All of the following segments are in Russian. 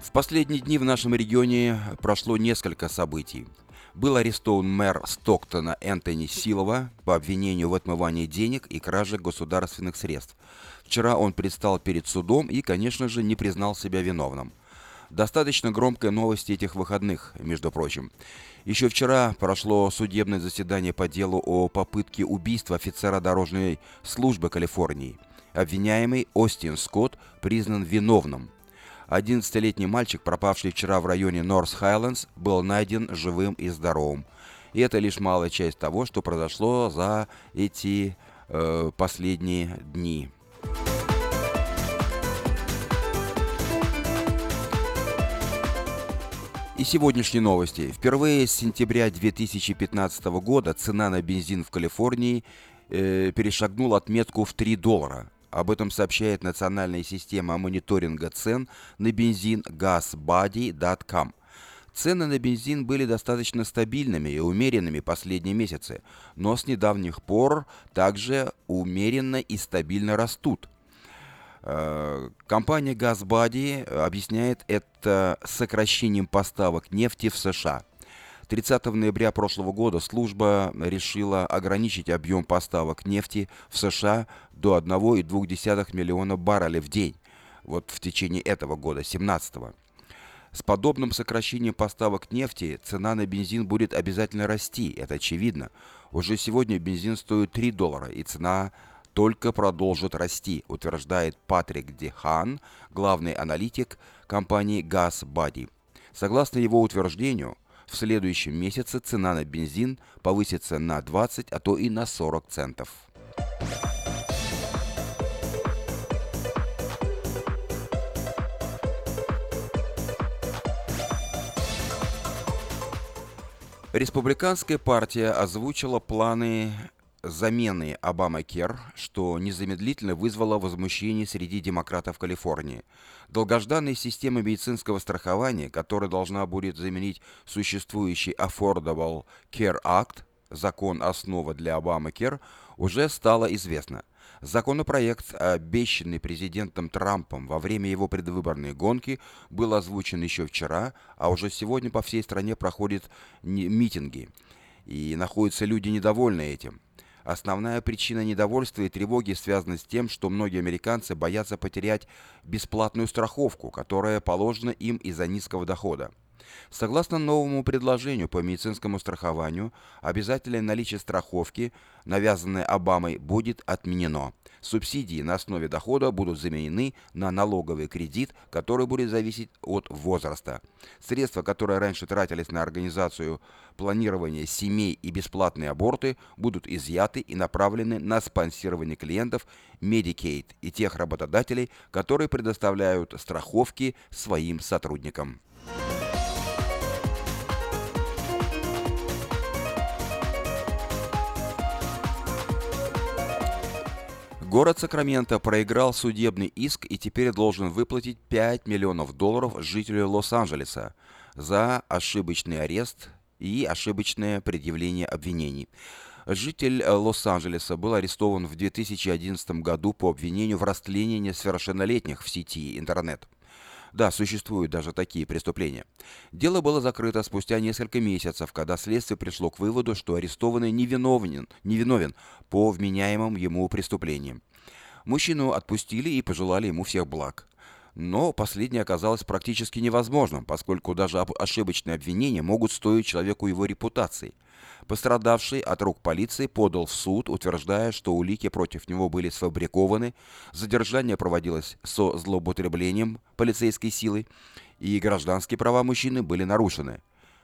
В последние дни в нашем регионе прошло несколько событий. Был арестован мэр Стоктона Энтони Силова по обвинению в отмывании денег и краже государственных средств. Вчера он предстал перед судом и, конечно же, не признал себя виновным. Достаточно громкая новость этих выходных, между прочим. Еще вчера прошло судебное заседание по делу о попытке убийства офицера дорожной службы Калифорнии. Обвиняемый Остин Скотт признан виновным – 11-летний мальчик, пропавший вчера в районе Норс Хайлендс, был найден живым и здоровым. И это лишь малая часть того, что произошло за эти э, последние дни. И сегодняшние новости. Впервые с сентября 2015 года цена на бензин в Калифорнии э, перешагнула отметку в 3 доллара. Об этом сообщает национальная система мониторинга цен на бензин gasbody.com. Цены на бензин были достаточно стабильными и умеренными последние месяцы, но с недавних пор также умеренно и стабильно растут. Э, компания GasBuddy объясняет это сокращением поставок нефти в США. 30 ноября прошлого года служба решила ограничить объем поставок нефти в США до 1,2 миллиона баррелей в день. Вот в течение этого года, 17 -го. С подобным сокращением поставок нефти цена на бензин будет обязательно расти, это очевидно. Уже сегодня бензин стоит 3 доллара, и цена только продолжит расти, утверждает Патрик Дехан, главный аналитик компании GasBuddy. Согласно его утверждению, в следующем месяце цена на бензин повысится на 20, а то и на 40 центов. Республиканская партия озвучила планы замены Обама-Кер, что незамедлительно вызвало возмущение среди демократов Калифорнии. Долгожданная система медицинского страхования, которая должна будет заменить существующий Affordable Care Act, закон основа для Обама-Кер, уже стала известна. Законопроект, обещанный президентом Трампом во время его предвыборной гонки, был озвучен еще вчера, а уже сегодня по всей стране проходят митинги. И находятся люди недовольны этим. Основная причина недовольства и тревоги связана с тем, что многие американцы боятся потерять бесплатную страховку, которая положена им из-за низкого дохода. Согласно новому предложению по медицинскому страхованию, обязательное наличие страховки, навязанное Обамой, будет отменено. Субсидии на основе дохода будут заменены на налоговый кредит, который будет зависеть от возраста. Средства, которые раньше тратились на организацию планирования семей и бесплатные аборты, будут изъяты и направлены на спонсирование клиентов Medicaid и тех работодателей, которые предоставляют страховки своим сотрудникам. Город Сакраменто проиграл судебный иск и теперь должен выплатить 5 миллионов долларов жителю Лос-Анджелеса за ошибочный арест и ошибочное предъявление обвинений. Житель Лос-Анджелеса был арестован в 2011 году по обвинению в растлении несовершеннолетних в сети интернет. Да, существуют даже такие преступления. Дело было закрыто спустя несколько месяцев, когда следствие пришло к выводу, что арестованный невиновен, невиновен по вменяемым ему преступлениям. Мужчину отпустили и пожелали ему всех благ. Но последнее оказалось практически невозможным, поскольку даже ошибочные обвинения могут стоить человеку его репутации – Пострадавший от рук полиции подал в суд, утверждая, что улики против него были сфабрикованы, задержание проводилось со злоупотреблением полицейской силы, и гражданские права мужчины были нарушены.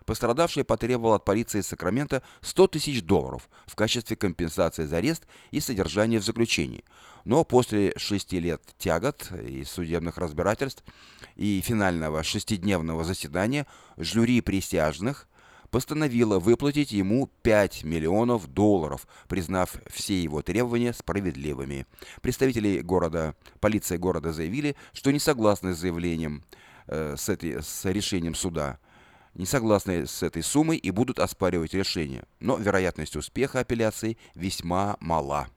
Пострадавший потребовал от полиции Сакрамента 100 тысяч долларов в качестве компенсации за арест и содержание в заключении. Но после шести лет тягот и судебных разбирательств и финального шестидневного заседания жюри присяжных постановила выплатить ему 5 миллионов долларов, признав все его требования справедливыми. Представители города, полиция города заявили, что не согласны с заявлением, э, с, этой, с решением суда, не согласны с этой суммой и будут оспаривать решение. Но вероятность успеха апелляции весьма мала.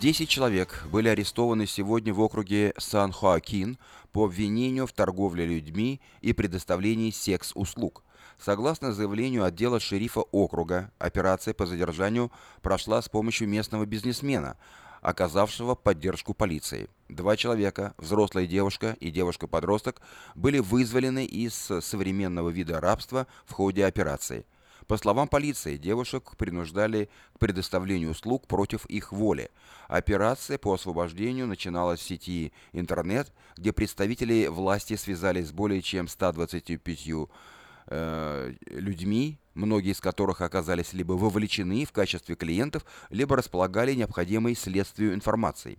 10 человек были арестованы сегодня в округе Сан-Хоакин по обвинению в торговле людьми и предоставлении секс-услуг. Согласно заявлению отдела шерифа округа, операция по задержанию прошла с помощью местного бизнесмена, оказавшего поддержку полиции. Два человека, взрослая девушка и девушка-подросток, были вызволены из современного вида рабства в ходе операции. По словам полиции, девушек принуждали к предоставлению услуг против их воли. Операция по освобождению начиналась в сети интернет, где представители власти связались с более чем 125 э, людьми, многие из которых оказались либо вовлечены в качестве клиентов, либо располагали необходимой следствию информацией.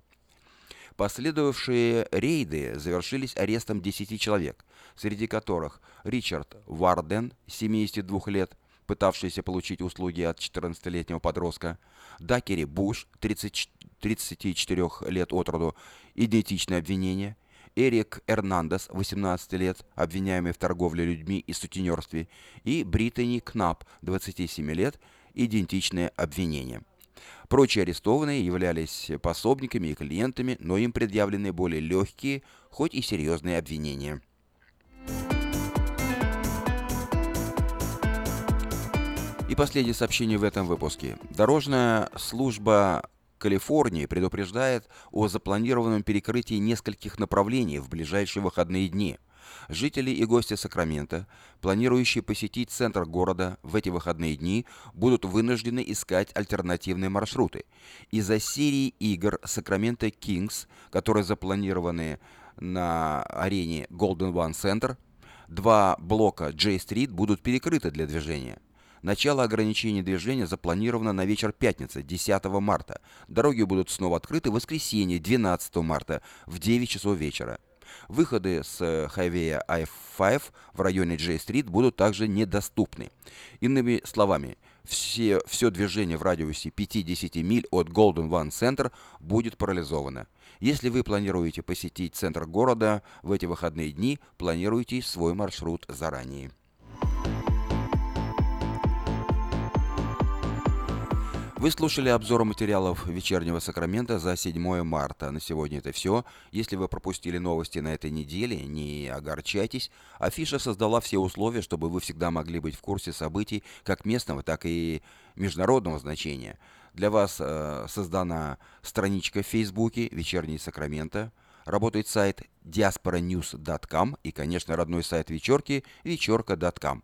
Последовавшие рейды завершились арестом 10 человек, среди которых Ричард Варден, 72 лет, пытавшийся получить услуги от 14-летнего подростка, Дакери Буш, 30, 34 лет от роду, идентичное обвинение, Эрик Эрнандес, 18 лет, обвиняемый в торговле людьми и сутенерстве, и Британи Кнап, 27 лет, идентичное обвинение. Прочие арестованные являлись пособниками и клиентами, но им предъявлены более легкие, хоть и серьезные обвинения. И последнее сообщение в этом выпуске. Дорожная служба Калифорнии предупреждает о запланированном перекрытии нескольких направлений в ближайшие выходные дни. Жители и гости Сакрамента, планирующие посетить центр города в эти выходные дни, будут вынуждены искать альтернативные маршруты. Из-за серии игр Сакраменто Кингс, которые запланированы на арене Golden One Center, два блока J Street будут перекрыты для движения. Начало ограничения движения запланировано на вечер пятницы, 10 марта. Дороги будут снова открыты в воскресенье, 12 марта, в 9 часов вечера. Выходы с хайвея I-5 в районе Джей-стрит будут также недоступны. Иными словами, все, все движение в радиусе 50 миль от Golden One Center будет парализовано. Если вы планируете посетить центр города в эти выходные дни, планируйте свой маршрут заранее. Вы слушали обзор материалов «Вечернего Сакрамента» за 7 марта. На сегодня это все. Если вы пропустили новости на этой неделе, не огорчайтесь. Афиша создала все условия, чтобы вы всегда могли быть в курсе событий как местного, так и международного значения. Для вас э, создана страничка в Фейсбуке «Вечерний Сакрамента». Работает сайт diasporanews.com и, конечно, родной сайт вечерки vecherka.com.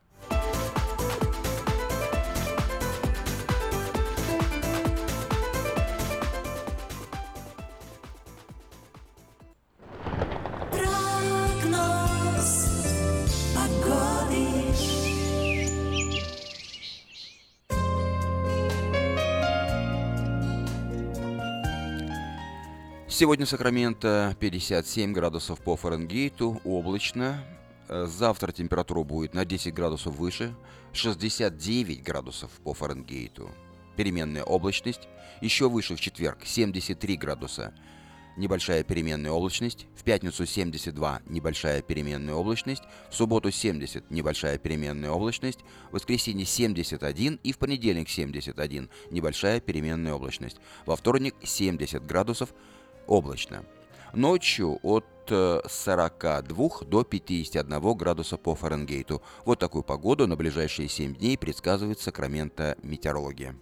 Сегодня Сакраменто 57 градусов по Фаренгейту, облачно. Э, завтра температура будет на 10 градусов выше, 69 градусов по Фаренгейту. Переменная облачность. Еще выше в четверг 73 градуса. Небольшая переменная облачность. В пятницу 72 небольшая переменная облачность. В субботу 70 небольшая переменная облачность. В воскресенье 71 и в понедельник 71 небольшая переменная облачность. Во вторник 70 градусов облачно. Ночью от 42 э, до 51 градуса по Фаренгейту. Вот такую погоду на ближайшие 7 дней предсказывает Сакраменто метеорология.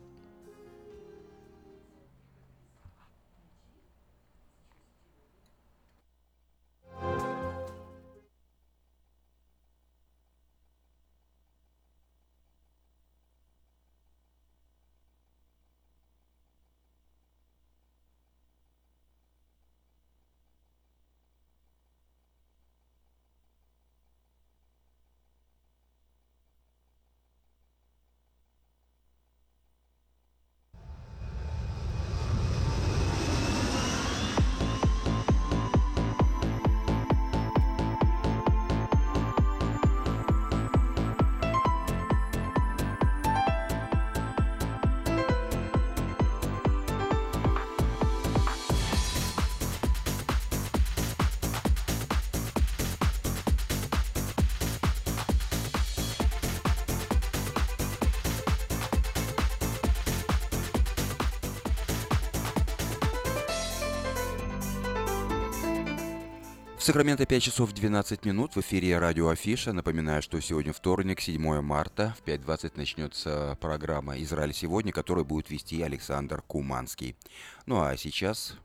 Сакраменто 5 часов 12 минут. В эфире радио Афиша. Напоминаю, что сегодня вторник, 7 марта. В 5.20 начнется программа «Израиль сегодня», которую будет вести Александр Куманский. Ну а сейчас...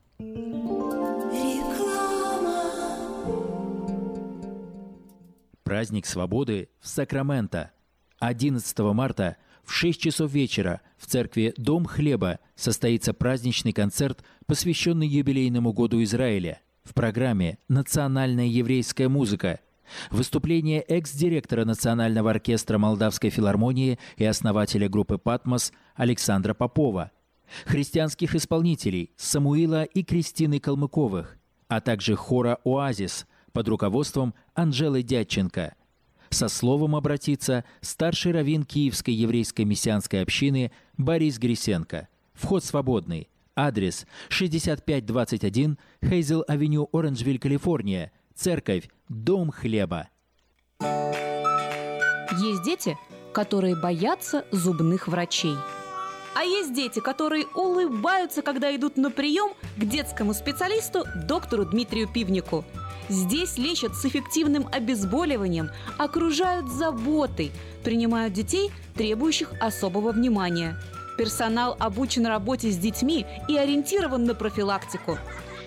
Праздник свободы в Сакраменто. 11 марта в 6 часов вечера в церкви «Дом хлеба» состоится праздничный концерт, посвященный юбилейному году Израиля. В программе «Национальная еврейская музыка» Выступление экс-директора Национального оркестра Молдавской филармонии и основателя группы «Патмос» Александра Попова, христианских исполнителей Самуила и Кристины Калмыковых, а также хора «Оазис» под руководством Анжелы Дядченко. Со словом обратится старший раввин Киевской еврейской мессианской общины Борис Грисенко. Вход свободный. Адрес 6521 Хейзел-авеню, Оранжвиль, Калифорния. Церковь Дом хлеба. Есть дети, которые боятся зубных врачей. А есть дети, которые улыбаются, когда идут на прием к детскому специалисту доктору Дмитрию Пивнику. Здесь лечат с эффективным обезболиванием, окружают заботой, принимают детей, требующих особого внимания – Персонал обучен работе с детьми и ориентирован на профилактику.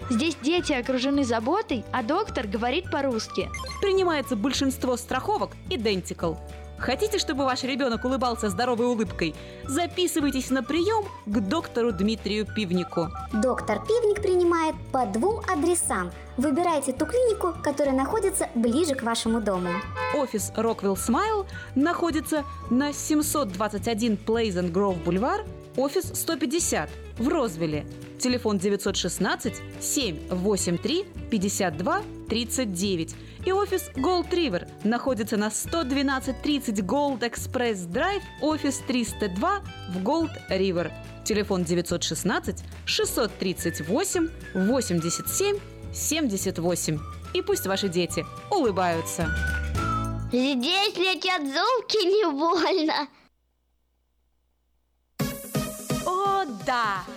Здесь дети окружены заботой, а доктор говорит по-русски. Принимается большинство страховок Identical. Хотите, чтобы ваш ребенок улыбался здоровой улыбкой? Записывайтесь на прием к доктору Дмитрию Пивнику. Доктор Пивник принимает по двум адресам. Выбирайте ту клинику, которая находится ближе к вашему дому. Офис Rockwell Smile находится на 721 Pleasant Grove Boulevard, офис 150 в Розвилле. Телефон 916 783 52 39 и офис Gold River находится на 11230 Gold Express Drive, офис 302 в Gold River. Телефон 916 638 87 78. И пусть ваши дети улыбаются. Здесь летят зубки не больно. О, да!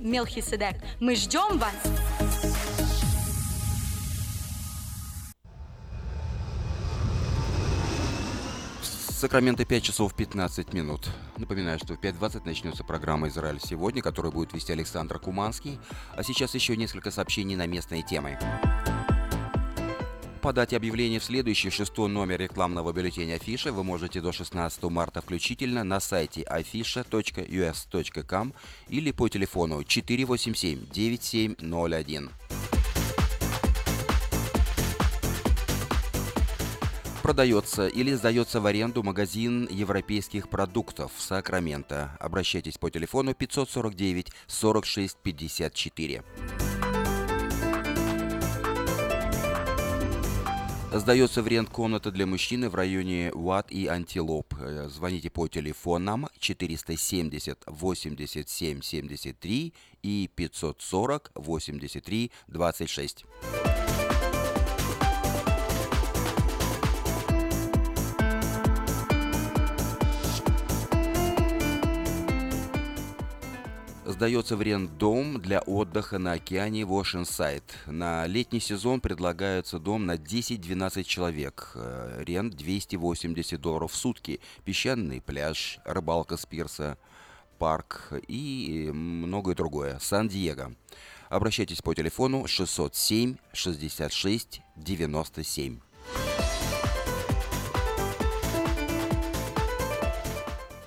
Мелхиседек. Мы ждем вас! Сакраменто 5 часов 15 минут. Напоминаю, что в 5.20 начнется программа «Израиль сегодня», которую будет вести Александр Куманский. А сейчас еще несколько сообщений на местные темы подать объявление в следующий шестой номер рекламного бюллетеня Афиша вы можете до 16 марта включительно на сайте afisha.us.com или по телефону 487-9701. продается или сдается в аренду магазин европейских продуктов в Сакраменто. Обращайтесь по телефону 549 46 54. Сдается в рент комната для мужчины в районе Уат и Антилоп. Э, звоните по телефонам 470 87 73 и 540 83 26. Сдается в рент дом для отдыха на океане в Oceanside. На летний сезон предлагается дом на 10-12 человек. Э, рент 280 долларов в сутки. Песчаный пляж, рыбалка с пирса, парк и многое другое. Сан-Диего. Обращайтесь по телефону 607 66 97.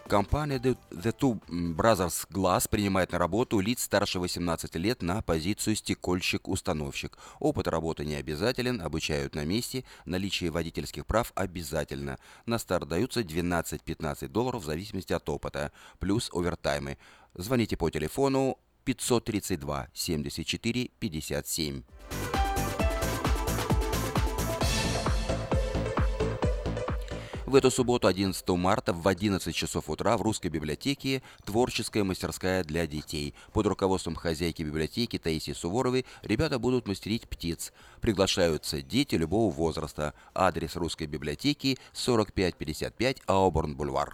Компания The, Two Brothers Glass принимает на работу лиц старше 18 лет на позицию стекольщик-установщик. Опыт работы не обязателен, обучают на месте, наличие водительских прав обязательно. На старт даются 12-15 долларов в зависимости от опыта, плюс овертаймы. Звоните по телефону 532 74 57. В эту субботу, 11 марта, в 11 часов утра в Русской библиотеке творческая мастерская для детей. Под руководством хозяйки библиотеки Таисии Суворовой ребята будут мастерить птиц. Приглашаются дети любого возраста. Адрес Русской библиотеки 4555 Ауборн-Бульвар.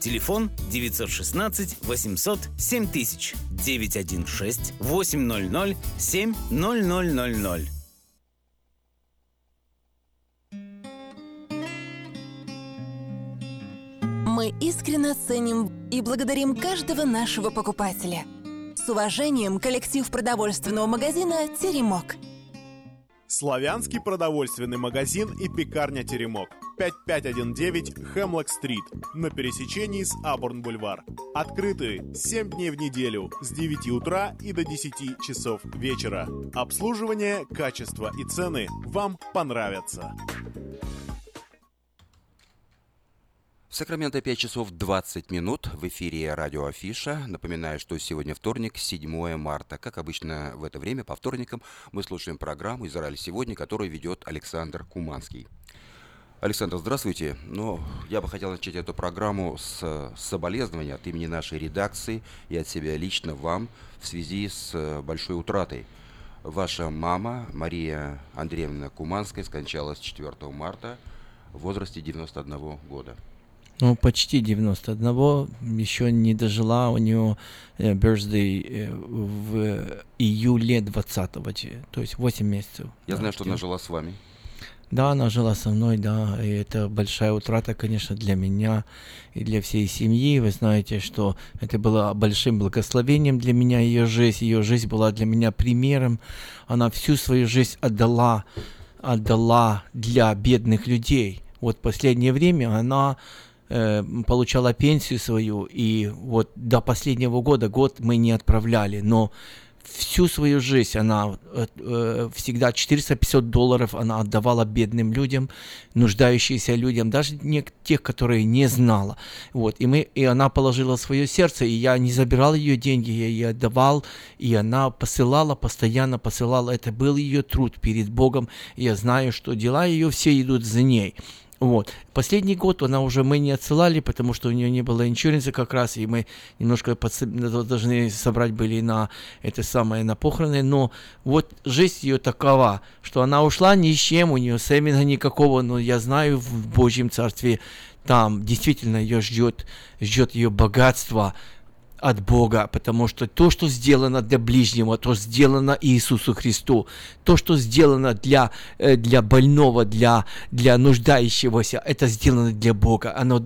Телефон 916 800 7000 916 800 7000. Мы искренне ценим и благодарим каждого нашего покупателя. С уважением, коллектив продовольственного магазина «Теремок». Славянский продовольственный магазин и пекарня «Теремок». 5519 Хемлок-стрит на пересечении с Абурн-бульвар. Открыты 7 дней в неделю с 9 утра и до 10 часов вечера. Обслуживание, качество и цены вам понравятся. В Сакраменто 5 часов 20 минут в эфире радио Афиша. Напоминаю, что сегодня вторник, 7 марта. Как обычно в это время, по вторникам, мы слушаем программу «Израиль сегодня», которую ведет Александр Куманский. Александр, здравствуйте. Ну, я бы хотел начать эту программу с соболезнования от имени нашей редакции и от себя лично вам в связи с большой утратой. Ваша мама, Мария Андреевна Куманская, скончалась 4 марта в возрасте 91 года. Ну, почти 91, еще не дожила у нее э, birthday э, в июле 20 то есть 8 месяцев. Я да, знаю, что она жила с вами. Да, она жила со мной, да, и это большая утрата, конечно, для меня и для всей семьи. Вы знаете, что это было большим благословением для меня, ее жизнь. Ее жизнь была для меня примером. Она всю свою жизнь отдала, отдала для бедных людей. Вот последнее время она э, получала пенсию свою, и вот до последнего года, год мы не отправляли, но всю свою жизнь она э, э всегда 450 долларов она отдавала бедным людям, нуждающимся людям, даже не тех, которые не знала. Вот, и, мы, и она положила свое сердце, и я не забирал ее деньги, я ей отдавал, и она посылала, постоянно посылала. Это был ее труд перед Богом. Я знаю, что дела ее все идут за ней. Вот. Последний год она уже мы не отсылали, потому что у нее не было иншуренса как раз, и мы немножко подсоб... должны собрать были на это самое, на похороны, но вот жизнь ее такова, что она ушла ни с чем, у нее семена никакого, но я знаю в Божьем Царстве там действительно ее ждет, ждет ее богатство, от Бога, потому что то, что сделано для ближнего, то сделано Иисусу Христу. То, что сделано для, э, для больного, для, для нуждающегося, это сделано для Бога. Оно,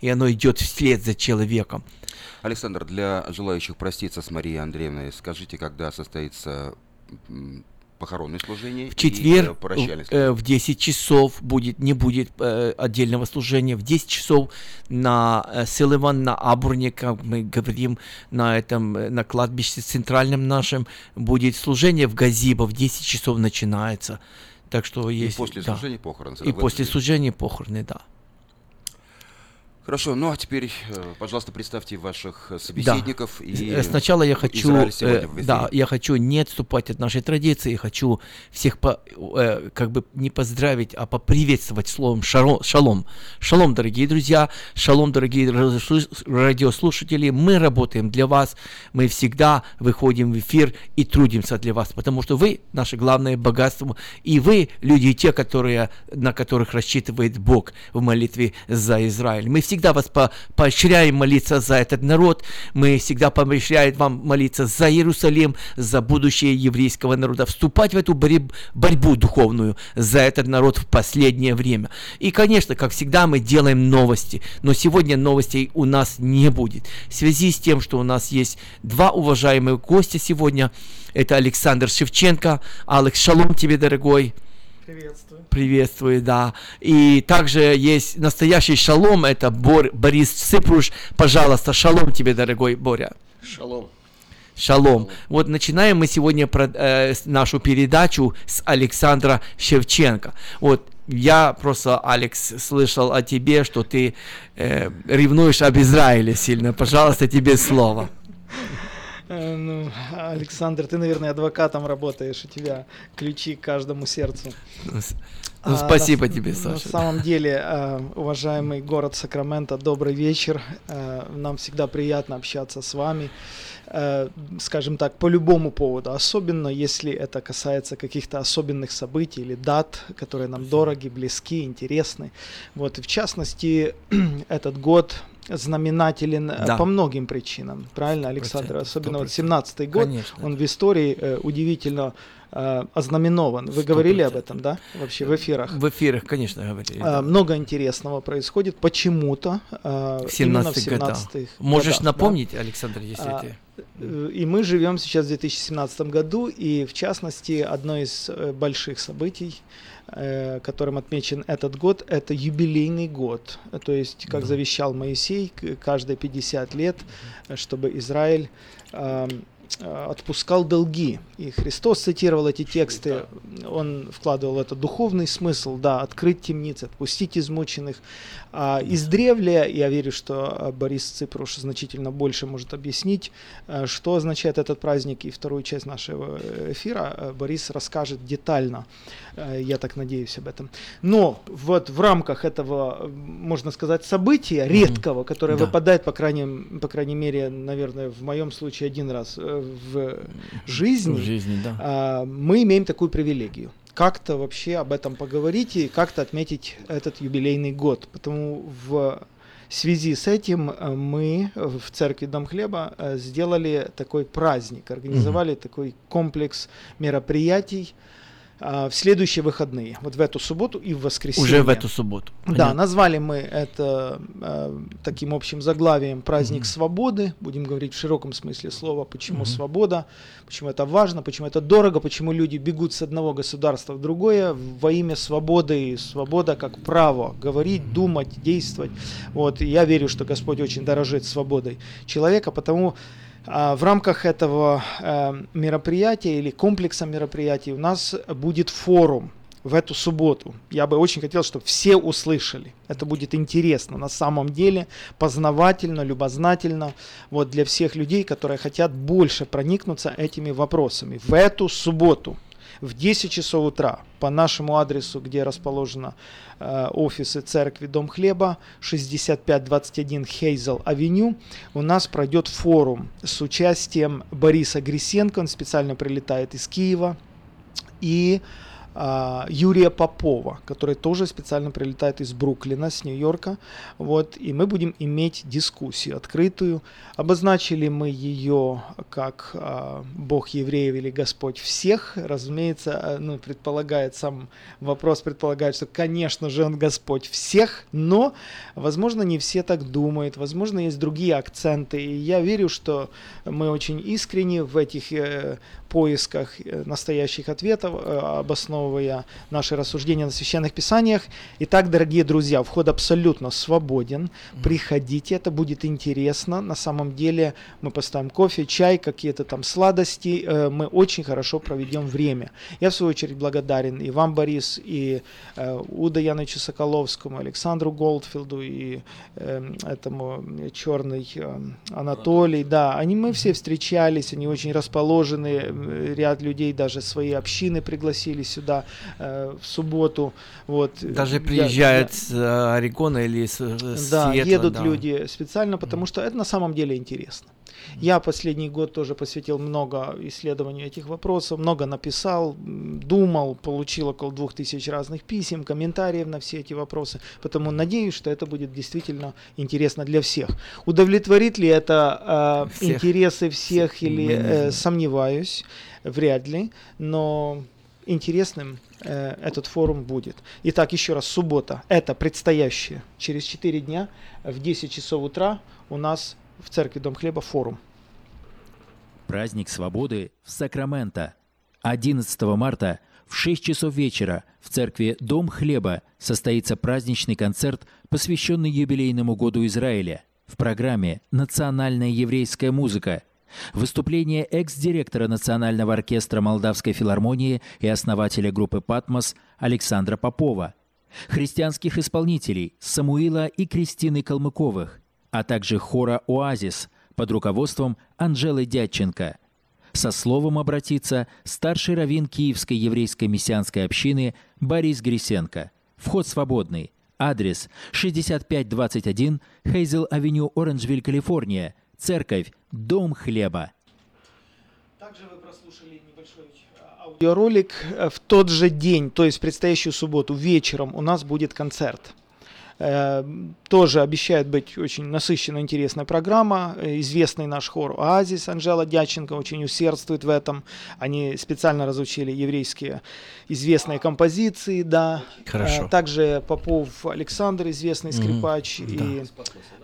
и оно идет вслед за человеком. Александр, для желающих проститься с Марией Андреевной, скажите, когда состоится похоронное служение в четверг прощальное э, в 10 часов будет, не будет э, отдельного служения. В 10 часов на э, Силыван, на Абурне, как мы говорим, на этом, э, на кладбище центральном нашем, будет служение в Газибо, в 10 часов начинается. Так что есть... И после да. служения похороны. И после служения похороны, да. Хорошо, ну а теперь, э, пожалуйста, представьте ваших собеседников. Да. И э, Сначала я хочу, э, да, я хочу не отступать от нашей традиции, хочу всех по, э, как бы не поздравить, а поприветствовать словом шалом. Шалом, шалом дорогие друзья, шалом, дорогие радиослушатели. Мы работаем для вас, мы всегда выходим в эфир и трудимся для вас, потому что вы наше главное богатство, и вы люди те, которые на которых рассчитывает Бог в молитве за Израиль. Мы всегда всегда вас по поощряем молиться за этот народ. Мы всегда поощряем вам молиться за Иерусалим, за будущее еврейского народа, вступать в эту борь- борьбу духовную за этот народ в последнее время. И, конечно, как всегда, мы делаем новости, но сегодня новостей у нас не будет. В связи с тем, что у нас есть два уважаемых гостя сегодня, это Александр Шевченко. Алекс, шалом тебе, дорогой. Приветствую. Приветствую, да. И также есть настоящий шалом, это Бор, Борис Ципруш. Пожалуйста, шалом тебе, дорогой Боря. Шалом. Шалом. Вот начинаем мы сегодня про, э, нашу передачу с Александра Шевченко. Вот я просто, Алекс, слышал о тебе, что ты э, ревнуешь об Израиле сильно. Пожалуйста, тебе слово. Э, ну, Александр, ты, наверное, адвокатом работаешь, у тебя ключи к каждому сердцу. Ну, а, спасибо на, тебе, Саша. На самом деле, э, уважаемый город Сакраменто, добрый вечер. Э, нам всегда приятно общаться с вами, скажем так, по любому поводу, особенно если это касается каких-то особенных событий или дат, которые нам дороги, близки, интересны. Вот, и в частности, этот год знаменателен э, да. по многим причинам, правильно, Александр? 100%, Особенно 100%. вот 17-й год, Конечно. он в истории э, удивительно э, ознаменован. Вы 100%. говорили об этом, да, вообще в эфирах? В эфирах, конечно, говорили. Да. Много интересного происходит почему-то э, в 17 в 17 Можешь годах, напомнить, да? Александр, если а, ты... И мы живем сейчас в 2017 году, и в частности, одно из больших событий Э, которым отмечен этот год, это юбилейный год. То есть, как завещал Моисей, каждые 50 лет, чтобы Израиль Э, отпускал долги. И Христос цитировал эти тексты, он вкладывал это духовный смысл, да, открыть темницы, отпустить измученных. А издревле, я верю, что э, Борис Ципруш значительно больше может объяснить, э, что означает этот праздник, и вторую часть нашего эфира Борис расскажет детально, я так надеюсь об этом. Но вот в рамках этого, можно сказать, события редкого, которое да. выпадает, по крайней, по крайней мере, наверное, в моем случае один раз в жизни, в жизни да. а, мы имеем такую привилегию. Как-то вообще об этом поговорить и как-то отметить этот юбилейный год. Потому в связи с этим э, мы в церкви Дом Хлеба э, сделали такой праздник, организовали mm-hmm. такой комплекс мероприятий, в следующие выходные, вот в эту субботу и в воскресенье. Уже в эту субботу. Понятно. Да, назвали мы это э, таким общим заглавием «Праздник mm-hmm. свободы». Будем говорить в широком смысле слова, почему mm-hmm. свобода, почему это важно, почему это дорого, почему люди бегут с одного государства в другое во имя свободы. И свобода как право говорить, mm-hmm. думать, действовать. Вот, и я верю, что Господь очень дорожит свободой человека, потому а, в рамках этого э, мероприятия или комплекса мероприятий у нас будет форум в эту субботу. Я бы очень хотел, чтобы все услышали. Это будет интересно на самом деле, познавательно, любознательно вот для всех людей, которые хотят больше проникнуться этими вопросами. В эту субботу в 10 часов утра по нашему адресу, где расположено э, офисы церкви Дом Хлеба, 6521 Хейзел Авеню, у нас пройдет форум с участием Бориса Грисенко, он специально прилетает из Киева, и Юрия Попова, который тоже специально прилетает из Бруклина, с Нью-Йорка. Вот, и мы будем иметь дискуссию открытую. Обозначили мы ее как а, Бог евреев или Господь всех. Разумеется, а, ну, предполагает сам вопрос, предполагает, что, конечно же, он Господь всех, но, возможно, не все так думают, возможно, есть другие акценты. И я верю, что мы очень искренне в этих э, поисках э, настоящих ответов, э, обосновывая наши рассуждения на священных писаниях. Итак, дорогие друзья, вход абсолютно свободен. Приходите, это будет интересно. На самом деле мы поставим кофе, чай, какие-то там сладости. Э, мы очень хорошо проведем время. Я, в свою очередь, благодарен и вам, Борис, и Уда Яновичу Соколовскому, Александру Голдфилду, и эм, этому черный Анатолий. Да, они мы все встречались, они очень расположены ряд людей даже свои общины пригласили сюда э, в субботу. Вот. Даже приезжают я, с э, Орегона или с, с Да, Сиэтла, едут да. люди специально, потому что это на самом деле интересно. Я последний год тоже посвятил много исследованию этих вопросов, много написал, думал, получил около двух тысяч разных писем, комментариев на все эти вопросы. Поэтому надеюсь, что это будет действительно интересно для всех. Удовлетворит ли это э, всех. интересы всех или э, сомневаюсь, вряд ли, но интересным э, этот форум будет. Итак, еще раз, суббота, это предстоящее. Через 4 дня в 10 часов утра у нас в церкви Дом Хлеба форум. Праздник свободы в Сакраменто. 11 марта в 6 часов вечера в церкви Дом Хлеба состоится праздничный концерт, посвященный юбилейному году Израиля. В программе «Национальная еврейская музыка», Выступление экс-директора Национального оркестра Молдавской филармонии и основателя группы «Патмос» Александра Попова, христианских исполнителей Самуила и Кристины Калмыковых, а также хора «Оазис» под руководством Анжелы Дядченко. Со словом обратится старший раввин Киевской еврейской мессианской общины Борис Грисенко. Вход свободный. Адрес 6521 Хейзел-авеню, Оранжвиль, Калифорния. Церковь Дом хлеба. Также вы прослушали небольшой аудиоролик. В тот же день, то есть в предстоящую субботу вечером у нас будет концерт. Э, тоже обещает быть очень насыщенная, интересная программа. Э, известный наш хор «Оазис» Анжела Дяченко очень усердствует в этом. Они специально разучили еврейские известные композиции, да. Хорошо. Э, также Попов Александр, известный скрипач, mm-hmm. и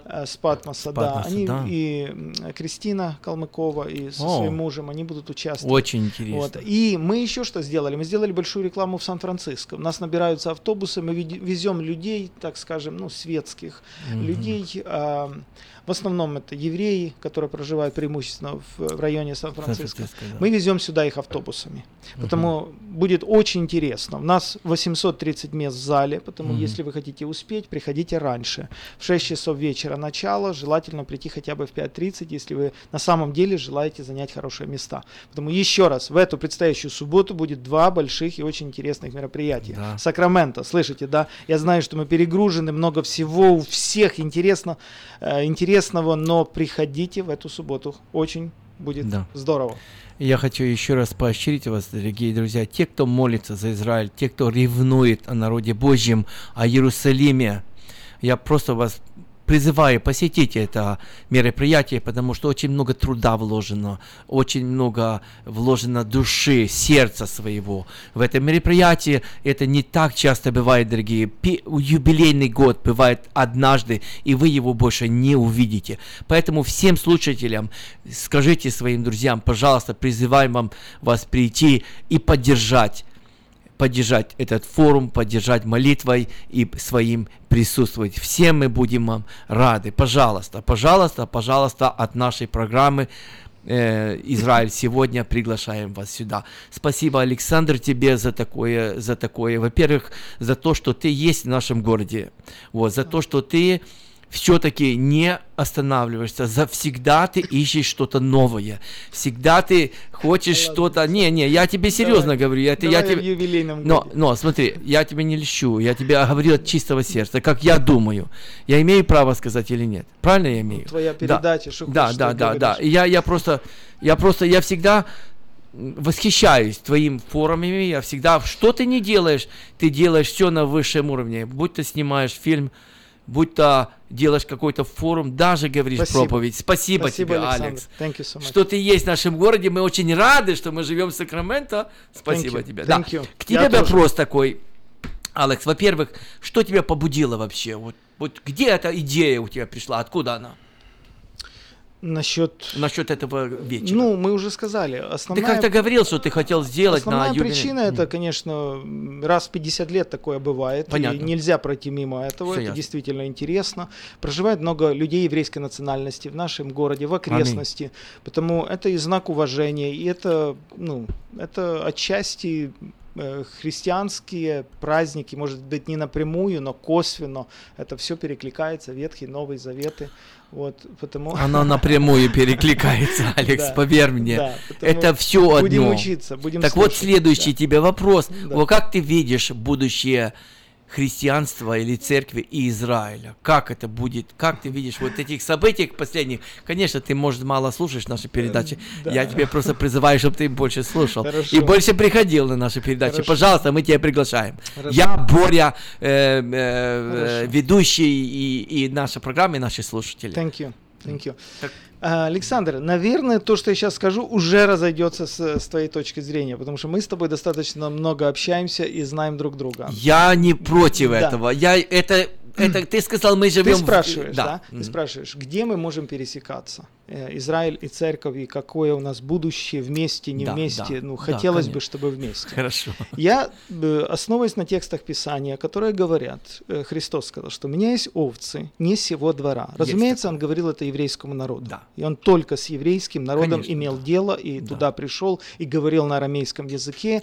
да. с Патмоса, да. Они да. и Кристина Калмыкова и со О, своим мужем, они будут участвовать. Очень интересно. Вот. И мы еще что сделали? Мы сделали большую рекламу в Сан-Франциско. У нас набираются автобусы, мы везем людей, так скажем, ну, светских mm-hmm. людей. А, в основном это евреи, которые проживают преимущественно в, в районе Сан-Франциско. Да. Мы везем сюда их автобусами. Потому угу. будет очень интересно. У нас 830 мест в зале, потому угу. если вы хотите успеть, приходите раньше. В 6 часов вечера начало, желательно прийти хотя бы в 5.30, если вы на самом деле желаете занять хорошие места. Потому еще раз, в эту предстоящую субботу будет два больших и очень интересных мероприятия. Да. Сакраменто, слышите, да? Я знаю, что мы перегружены, много всего, у всех интересно, э, интересно интересного, но приходите в эту субботу. Очень будет да. здорово. Я хочу еще раз поощрить вас, дорогие друзья, те, кто молится за Израиль, те, кто ревнует о народе Божьем, о Иерусалиме, я просто вас призываю посетить это мероприятие, потому что очень много труда вложено, очень много вложено души, сердца своего в это мероприятие. Это не так часто бывает, дорогие. Юбилейный год бывает однажды, и вы его больше не увидите. Поэтому всем слушателям скажите своим друзьям, пожалуйста, призываем вам вас прийти и поддержать поддержать этот форум, поддержать молитвой и своим присутствовать. Всем мы будем вам рады. Пожалуйста, пожалуйста, пожалуйста, от нашей программы э, Израиль сегодня приглашаем вас сюда. Спасибо, Александр, тебе за такое, за такое. Во-первых, за то, что ты есть в нашем городе. Вот, за то, что ты все-таки не останавливаешься. Завсегда ты ищешь что-то новое. Всегда ты хочешь что-то... Не, не, я тебе серьезно давай, говорю. Я, давай я тебе... но, но, смотри, я тебя не льщу. Я тебе говорю от чистого сердца, как я думаю. Я имею право сказать или нет? Правильно я имею? Твоя передача, да. что Да, да, да, да. Я, я просто... Я просто... Я всегда восхищаюсь твоим форумами. Я всегда, что ты не делаешь, ты делаешь все на высшем уровне. Будь ты снимаешь фильм, будь то делаешь какой-то форум, даже говоришь Спасибо. проповедь. Спасибо, Спасибо, тебе, Александр. Алекс. Thank you so much. Что ты есть в нашем городе. Мы очень рады, что мы живем в Сакраменто. Спасибо you. тебе. Thank да. you. К тебе Я тоже. вопрос такой. Алекс, во-первых, что тебя побудило вообще? Вот, вот где эта идея у тебя пришла? Откуда она? Насчет... Насчет этого вечера. Ну, мы уже сказали. ты Основная... как-то говорил, что ты хотел сделать Основная на юбилей. причина это, конечно, раз в 50 лет такое бывает. Понятно. И нельзя пройти мимо этого. Всё это ясно. действительно интересно. Проживает много людей еврейской национальности в нашем городе, в окрестности. Потому это и знак уважения, и это, ну, это отчасти э, христианские праздники, может быть, не напрямую, но косвенно. Это все перекликается, Ветхий, Новый Заветы. Вот, потому... Оно напрямую перекликается, Алекс, Да, поверь мне. да, это все одно. будем учиться, будем Так вот, слушать, следующий да. тебе вопрос. Да. Вот как ты видишь будущее христианства или церкви и Израиля? Как это будет? Как ты видишь вот этих событий последних? Конечно, ты, может, мало слушаешь наши передачи. да. Я тебе просто призываю, чтобы ты больше слушал. Хорошо. И больше приходил на наши передачи. Хорошо. Пожалуйста, мы тебя приглашаем. Хорошо. Я, Боря, э, э, Хорошо. ведущий и, и наша программа, и наши слушатели. Thank you. Thank you. А, Александр, наверное, то, что я сейчас скажу, уже разойдется с, с твоей точки зрения, потому что мы с тобой достаточно много общаемся и знаем друг друга. Я не против Да. этого. Я это это ты сказал, мы живем. Ты спрашиваешь, в... да? Мгм. Ты спрашиваешь, где мы можем пересекаться? Э, Израиль и церковь, и какое у нас будущее вместе, не Да, вместе. да, ну, да, хотелось бы, конечно. чтобы вместе. Хорошо. Я, э, основываясь на текстах Писания, которые говорят, э, Христос сказал, что у меня есть овцы не сего двора. Разумеется, он говорил это еврейскому народу. Да. И он только с еврейским народом Конечно, имел дело, и туда пришел, и говорил на арамейском языке,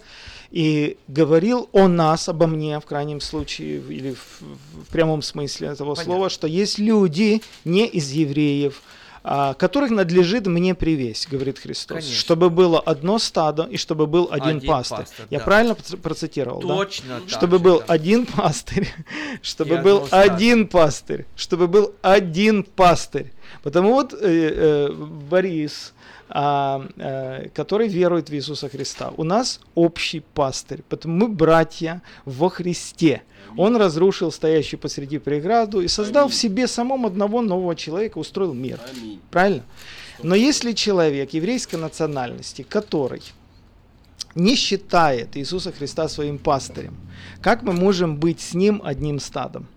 и говорил о нас, обо мне, в крайнем случае, или в, в прямом смысле этого Понятно. слова, что есть люди не из евреев, а, которых надлежит мне привесть, говорит Христос, Конечно. чтобы было одно стадо и чтобы был один, Один пастырь. пастырь, Я да. правильно проц- процитировал? да? Точно так Чтобы был да. один пастырь, чтобы И был стадо. один пастырь, чтобы был один пастырь. Потому вот э, э, Борис, а, э, который верует в Иисуса Христа, у нас общий пастырь, потому мы братья во Христе. Он разрушил стоящую посреди преграду и создал в себе самом одного нового человека, устроил мир. Правильно? Но если человек еврейской национальности, который не считает Иисуса Христа своим пастырем, как мы можем быть с ним одним стадом?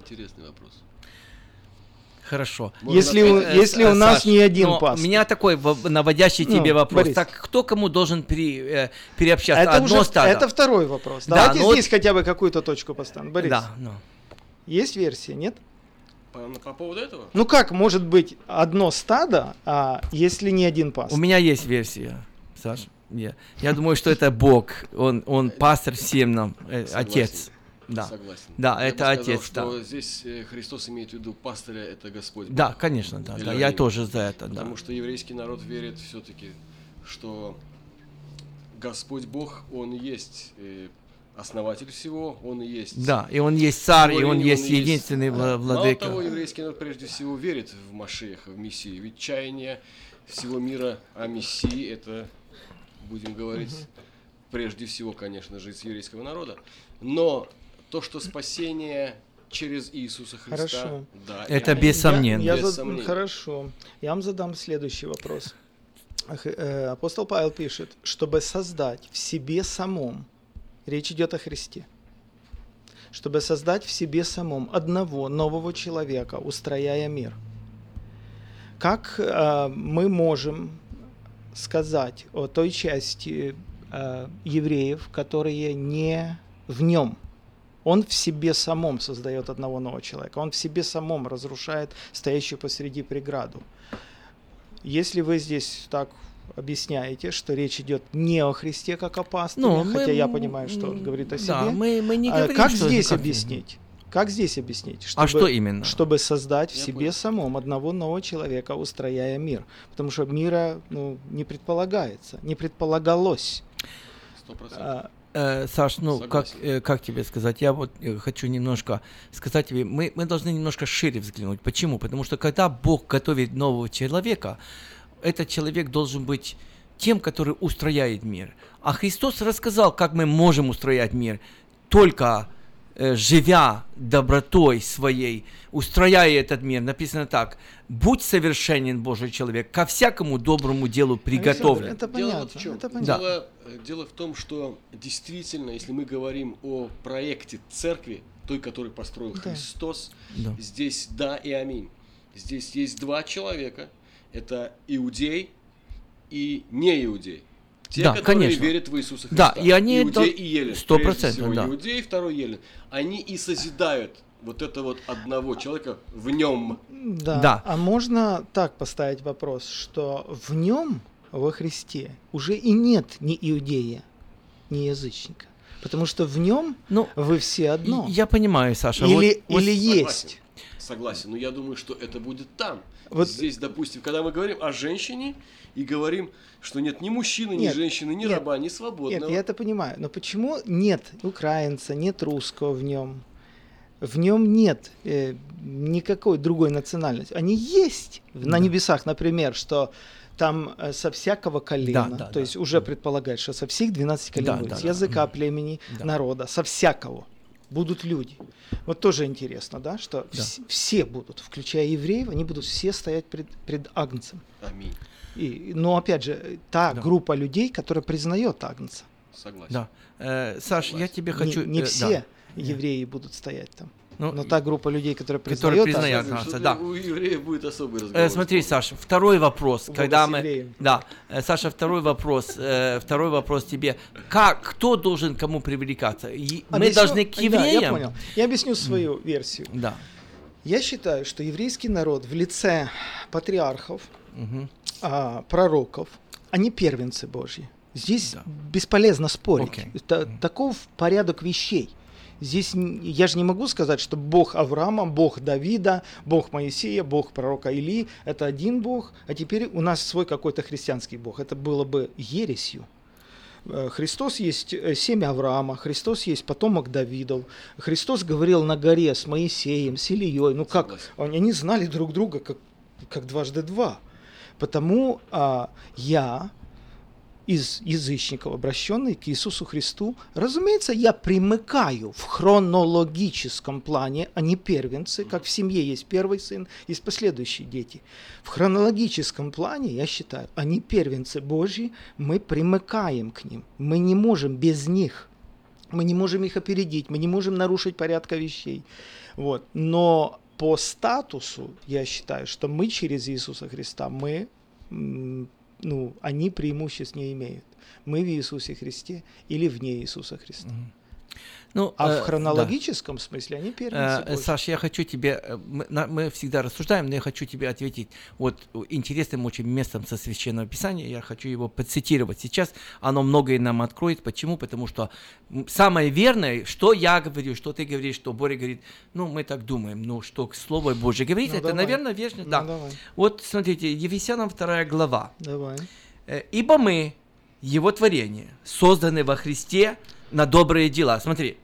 Интересный вопрос. Хорошо. Если у- Э, если э, у нас Саш, не один но пастырь. У меня такой наводящий Ну, тебе вопрос. Борис. Так кто кому должен пере- э, переобщаться? Это Одно уже стадо? это второй вопрос. Да, Давайте ну вот- здесь хотя бы какую-то точку поставим. Борис, Да, ну. есть версия, нет? По, по поводу этого? Ну как может быть одно стадо, а если не один пастырь? У меня есть версия, Саш. Я, я думаю, что это Бог. Он, он пастор всем нам, э, Согласен. отец. Да. Согласен. Да, Я это сказал, отец, да. что здесь э, Христос имеет в виду пастыря, это Господь. Да, Бог. конечно, да, да, я тоже за это, да. Потому что еврейский народ верит все-таки, что Господь Бог, Он есть э, основатель всего, Он и есть. Да, и Он есть царь, и Он корень, есть единственный Мало владыка. того, еврейский народ прежде всего верит в Машеха, в Мессию. Ведь чаяние всего мира о Мессии, это, будем говорить, прежде всего, конечно же, из еврейского народа. Но то, что спасение через Иисуса Христа, Хорошо. да, Это без сомнения. Я, я Без зад- сомнений. Хорошо. Я вам задам следующий вопрос. Э, Апостол Павел пишет, чтобы создать в себе самом, речь идет о Христе, чтобы создать в себе самом одного нового человека, устрояя мир. Как э, мы можем сказать о той части э, евреев, которые не в нем? Он в себе самом создает одного нового человека. Он в себе самом разрушает стоящую посреди преграду. Если вы здесь так объясняете, что речь идет не о Христе как о пастыре, Ну, мы- хотя я понимаю, что он говорит о себе. Да, мы- мы не а говорим, Как что здесь как- объяснить? Как здесь объяснить? А что именно? Чтобы создать в Я себе понял. самом одного нового человека, устрояя мир. Потому что мира ну, не предполагается, не предполагалось. Сто процентов. А, Э, Саш, ну как, э, как тебе сказать? Я вот э, хочу немножко сказать тебе, мы, мы должны немножко шире взглянуть. Почему? Потому что когда Бог готовит нового человека, этот человек должен быть тем, который устрояет мир. А Христос рассказал, как мы можем устроять мир, только живя добротой своей, устрояя этот мир. Написано так, будь совершенен Божий человек, ко всякому доброму делу приготовлен. Это Дело понятно. вот в чем. это понятно. Дело, э, дело в том, что действительно, если мы говорим о проекте церкви, той, которую построил Да. Христос, Да. здесь да и аминь. Здесь есть два человека. Это иудей и не иудей. Те, Да, которые конечно. верят в Иисуса Да, Христа. и они Иудей это- и Елен. сто процентов, да. Иудей, второй Елен. Они и созидают вот это вот одного человека в нем. Да. Да. А можно так поставить вопрос, что в нем, во Христе, уже и нет ни иудея, ни язычника. Потому что в нем Ну, вы все одно. Я понимаю, Саша. Или, вот- вот- или Согласен. есть. Согласен, но я думаю, что это будет там. Вот- Здесь, допустим, когда мы говорим о женщине и говорим, что нет ни мужчины, ни Нет, женщины, ни нет, раба, ни свободного. Нет, я это понимаю. Но почему нет украинца, нет русского в нем? В нем нет э, никакой другой национальности. Они есть на Да. небесах, например, что там э, со всякого колена, Да, да, то да. есть уже предполагает, что со всех 12 колен Да, будет, да, с да. языка, Мгм. племени, Да. народа, со всякого будут люди. Вот тоже интересно, да, что Да. вс- все будут, включая евреев, они будут все стоять пред, пред Агнцем. Аминь. И, но опять же, та Да. группа людей, которая признает Агнца. Согласен. Да. Э, Саш, я тебе Не- хочу... Не, э, все да. евреи будут стоять там. Ну, но та группа людей, которая Которые признает признают Агнца, Агнца, Что-то да. У евреев будет особый разговор. Э, смотри, Саш, второй вопрос, когда Бога с мы, евреем. да, э, Саша, второй вопрос, э, второй вопрос тебе, как, кто должен к кому привлекаться? И мы Объясню- должны к Да, я евреям? понял. Я объясню свою версию. Да. Я считаю, что еврейский народ в лице патриархов, Мгм. а, пророков, они первенцы Божьи. Здесь Да. бесполезно спорить. Окей. Это таков порядок вещей. Здесь я же не могу сказать, что Бог Авраама, Бог Давида, Бог Моисея, Бог пророка Илии – это один Бог, а теперь у нас свой какой-то христианский Бог. Это было бы ересью. Э, Христос есть э, семя Авраама, Христос есть потомок Давидов. Христос говорил на горе с Моисеем, с Ильей. Ну как, они знали друг друга как, как дважды два. Потому а, я из язычников, обращенный к Иисусу Христу, разумеется, я примыкаю в хронологическом плане, а не первенцы, как в семье есть первый сын, есть последующие дети. В хронологическом плане, я считаю, они первенцы Божьи, мы примыкаем к ним, мы не можем без них, мы не можем их опередить, мы не можем нарушить порядка вещей. Вот. Но по статусу я считаю, что мы через Иисуса Христа, мы ну, они преимуществ не имеют. Мы в Иисусе Христе или вне Иисуса Христа. Ну, А э, в хронологическом смысле они первенцы Э. Саш, я хочу тебе, э, мы, на- мы всегда рассуждаем, но я хочу тебе ответить вот интересным очень местом со Священного Писания, я хочу его процитировать сейчас, оно многое нам откроет, почему? Потому что самое верное, что я говорю, что ты говоришь, что Боря говорит, ну, мы так думаем, ну, что Слово Божье говорит, Ну, это, давай. наверное, вечно, Ну, да. давай. Вот, смотрите, Ефесянам 2 глава, Давай. Э, Ибо мы, Его творение, созданы во Христе на добрые дела. Смотри,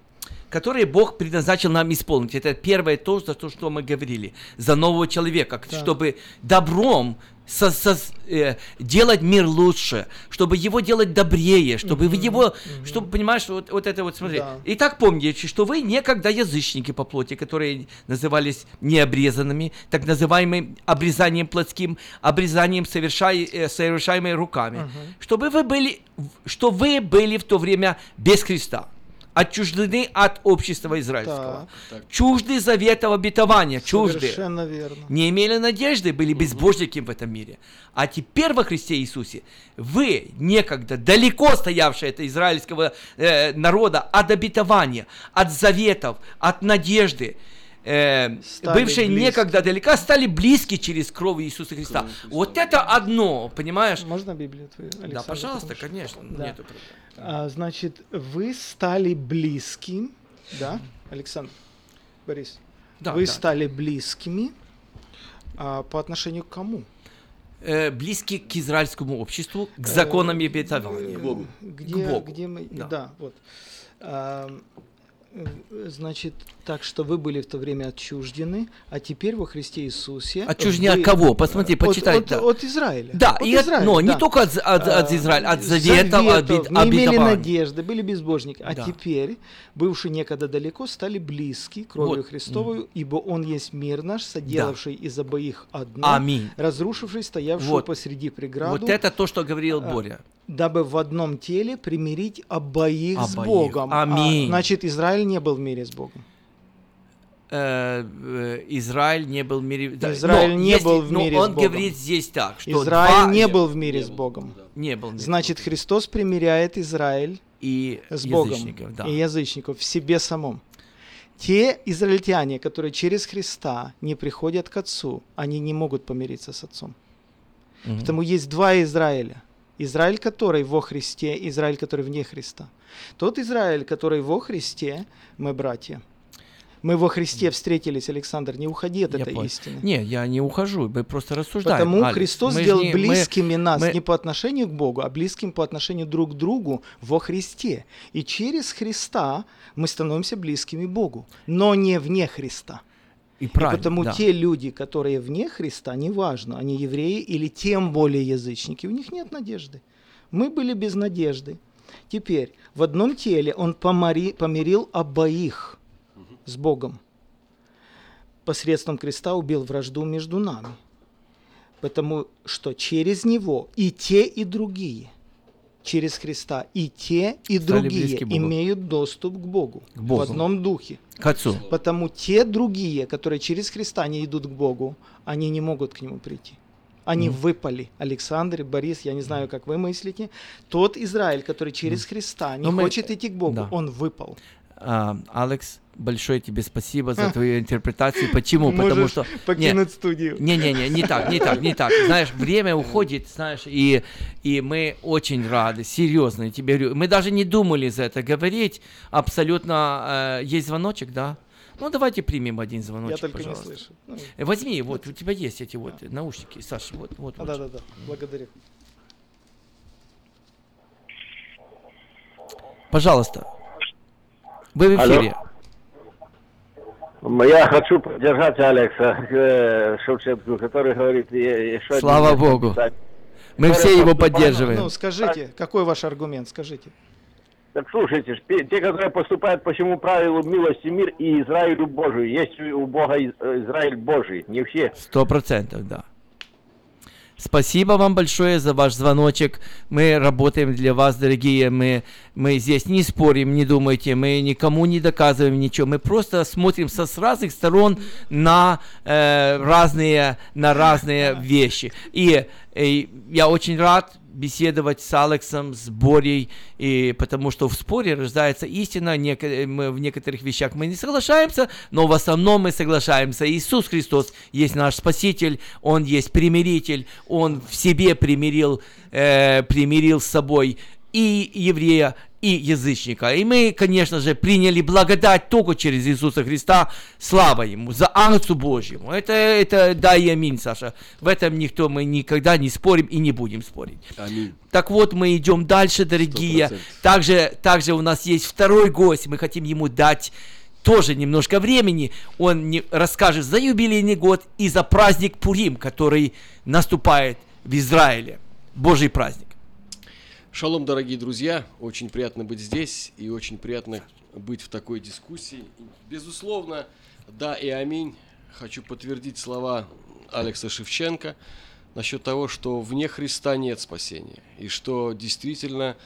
которые Бог предназначил нам исполнить. Это первое то, за то, что мы говорили. За нового человека. Да. Чтобы добром со- со- э, делать мир лучше, чтобы его делать добрее, чтобы Мгм, его, мгм. чтобы, понимаешь, вот, вот это вот, смотри. Да. Итак, помните, что вы некогда язычники по плоти, которые назывались необрезанными, так называемым обрезанием плотским, обрезанием, совершай, э, совершаемой руками, Мгм. чтобы вы были, что вы были в то время без Христа, отчуждены от общества израильского, Так. чужды завета обетования, чужды, Совершенно верно. не имели надежды, были безбожники в этом мире. А теперь во Христе Иисусе вы, некогда далеко стоявшие от израильского э, народа, от обетования, от заветов, от надежды, э, Стали бывшие близки. некогда далеко, стали близки через кровь Иисуса Христа. Кровь Христа. Вот это одно, понимаешь? Можно Библию твою, Александр? да, пожалуйста, потому что- конечно. Да. нету. А, значит, вы стали близким, да, Александр, Борис? Да, вы да. стали близкими а, по отношению к кому? Э, близки к израильскому обществу, к законам и обетованиям. К Богу. Где, К Богу, где мы, да. да, вот. А, Э, Значит, так что вы были в то время отчуждены, а теперь во Христе Иисусе... Отчуждены вы- от кого? Посмотри, От- почитай. От, да. от Израиля. Да, От и от- Израиля, но не да. только от, от, от А, Израиля, от заветов, заветов, обет- не имели надежды, были безбожники. А Да. теперь, бывшие некогда далеко, стали близки кровью Вот. Христовую, ибо Он есть мир наш, соделавший из обоих одно, Аминь. разрушивший стоявшую Вот. посреди преграду, Вот это то, что говорил а, Боря. Дабы в одном теле примирить обоих, с Обоих. Богом. А, Аминь. значит, Израиль не был в мире с Богом. Э, э, Израиль не был в мире... да, Израиль но не если- был в но мире с он Богом. говорит здесь так, что Израиль два- не был в мире с Богом. Не был в мире. Значит, Христос примиряет Израиль и с Богом да. и язычников в себе самом. Те израильтяне, которые через Христа не приходят к Отцу, они не могут помириться с Отцом. Мгм. Потому есть два Израиля. Израиль, который во Христе, Израиль, который вне Христа. Тот Израиль, который во Христе, мы братья. Мы во Христе встретились, Александр, не уходи от Я этой понял. истины. Не, я не ухожу, мы просто рассуждаем. Потому Алекс. Христос Мы сделал не- мы- близкими нас мы- не по отношению к Богу, а близким по отношению друг к другу во Христе. И через Христа мы становимся близкими Богу, но не вне Христа. И правильно, потому да. те люди, которые вне Христа, неважно, они евреи или тем более язычники, у них нет надежды. Мы были без надежды. Теперь в одном теле он помари- помирил обоих с Богом. Посредством креста убил вражду между нами. Потому что через него и те, и другие, через Христа и те, и Стали другие имеют доступ к Богу, К Богу. в одном духе. К Отцу. Потому те другие, которые через Христа не идут к Богу, они не могут к Нему прийти. Они Мгм. выпали. Александр, Борис, я не знаю, как вы мыслите. Тот Израиль, который через Христа не Но мы- хочет идти к Богу, да. он выпал. А, Алекс, большое тебе спасибо за А. твою интерпретацию. Почему? Потому Можешь что... покинуть студию. Не-не-не, не так, не так, не так. Знаешь, время уходит, знаешь, и, и мы очень рады, серьезно, я тебе говорю. Мы даже не думали за это говорить. Абсолютно... э, есть звоночек, да? Ну, давайте примем один звоночек, Я только пожалуйста. не слышу. Ну, Э, Возьми, вот, у тебя есть эти вот наушники, Саша, вот, вот. а, вот. Да-да-да, благодарю. Пожалуйста. Вы в Алло. Я хочу поддержать Алекса э, Шевченко, который говорит еще... Слава Богу. Мы все его поддерживаем. Ну, скажите, какой ваш аргумент, скажите. Так слушайте, те, которые поступают по всему правилу милости мир и Израилю Божию. Есть у Бога Из- Израиль Божий, не все. Сто процентов, да. Спасибо вам большое за ваш звоночек. Мы работаем для вас, дорогие. Мы, мы здесь не спорим, не думайте. Мы никому не доказываем ничего. Мы просто смотрим со, с разных сторон на э, разные, на разные вещи. И, э, я очень рад беседовать с Алексом, с Борей, и потому что в споре рождается истина, неко- мы в некоторых вещах мы не соглашаемся, но в основном мы соглашаемся. Иисус Христос есть наш Спаситель, Он есть примиритель, Он в себе примирил, э, примирил с собой и еврея, и язычника. И мы, конечно же, приняли благодать только через Иисуса Христа. Слава Ему, за Ангцу Божьему. Это, это да и аминь, Саша. В этом никто мы никогда не спорим и не будем спорить. Аминь. Так вот, мы идем дальше, дорогие. 100%. Также, также у нас есть второй гость. Мы хотим ему дать тоже немножко времени. Он не, расскажет за юбилейный год и за праздник Пурим, который наступает в Израиле. Божий праздник. Шалом, дорогие друзья, очень приятно быть здесь и очень приятно быть в такой дискуссии. Безусловно, да и аминь. Хочу подтвердить слова Алекса Шевченко насчет того, что вне Христа нет спасения. И что действительно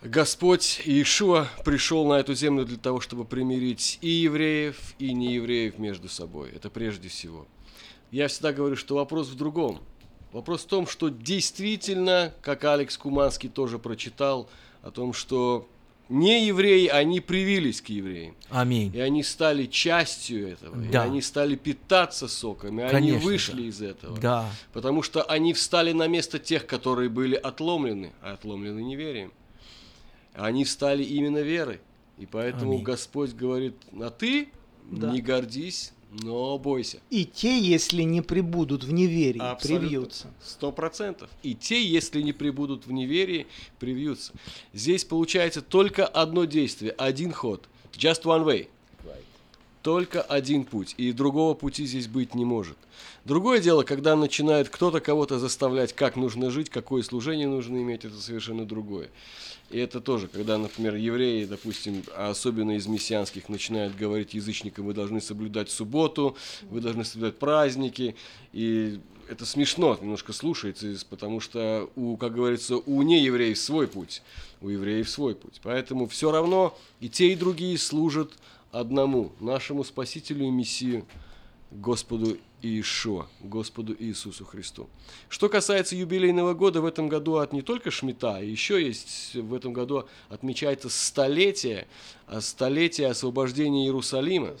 Господь Иешуа пришел на эту землю для того, чтобы примирить и евреев, и неевреев между собой. Это прежде всего. Я всегда говорю, что вопрос в другом. Вопрос в том, что действительно, как Алекс Куманский тоже прочитал, о том, что не евреи, они привились к евреям. Аминь. И они стали частью этого. Да. И они стали питаться соком. И они Конечно, вышли да. из этого. Да. Потому что они встали на место тех, которые были отломлены, а отломлены неверием. Они встали именно верой. И поэтому Аминь. Господь говорит, а ты Да. не гордись, но бойся. И те, если не прибудут в неверии, Абсолютно. привьются. Сто процентов. И те, если не прибудут в неверии, привьются. Здесь получается только одно действие, один ход. Just one way. Только один путь, и другого пути здесь быть не может. Другое дело, когда начинает кто-то кого-то заставлять, как нужно жить, какое служение нужно иметь, это совершенно другое. И это тоже, когда, например, евреи, допустим, а особенно из мессианских, начинают говорить язычникам, вы должны соблюдать субботу, вы должны соблюдать праздники, и это смешно немножко слушается, потому что, у, как говорится, у неевреев свой путь, у евреев свой путь. Поэтому все равно и те, и другие служат одному, нашему Спасителю и Мессию, Господу Иешуа, Господу Иисусу Христу. Что касается юбилейного года, в этом году от не только Шмита, еще есть в этом году отмечается столетие, а столетие освобождения Иерусалима,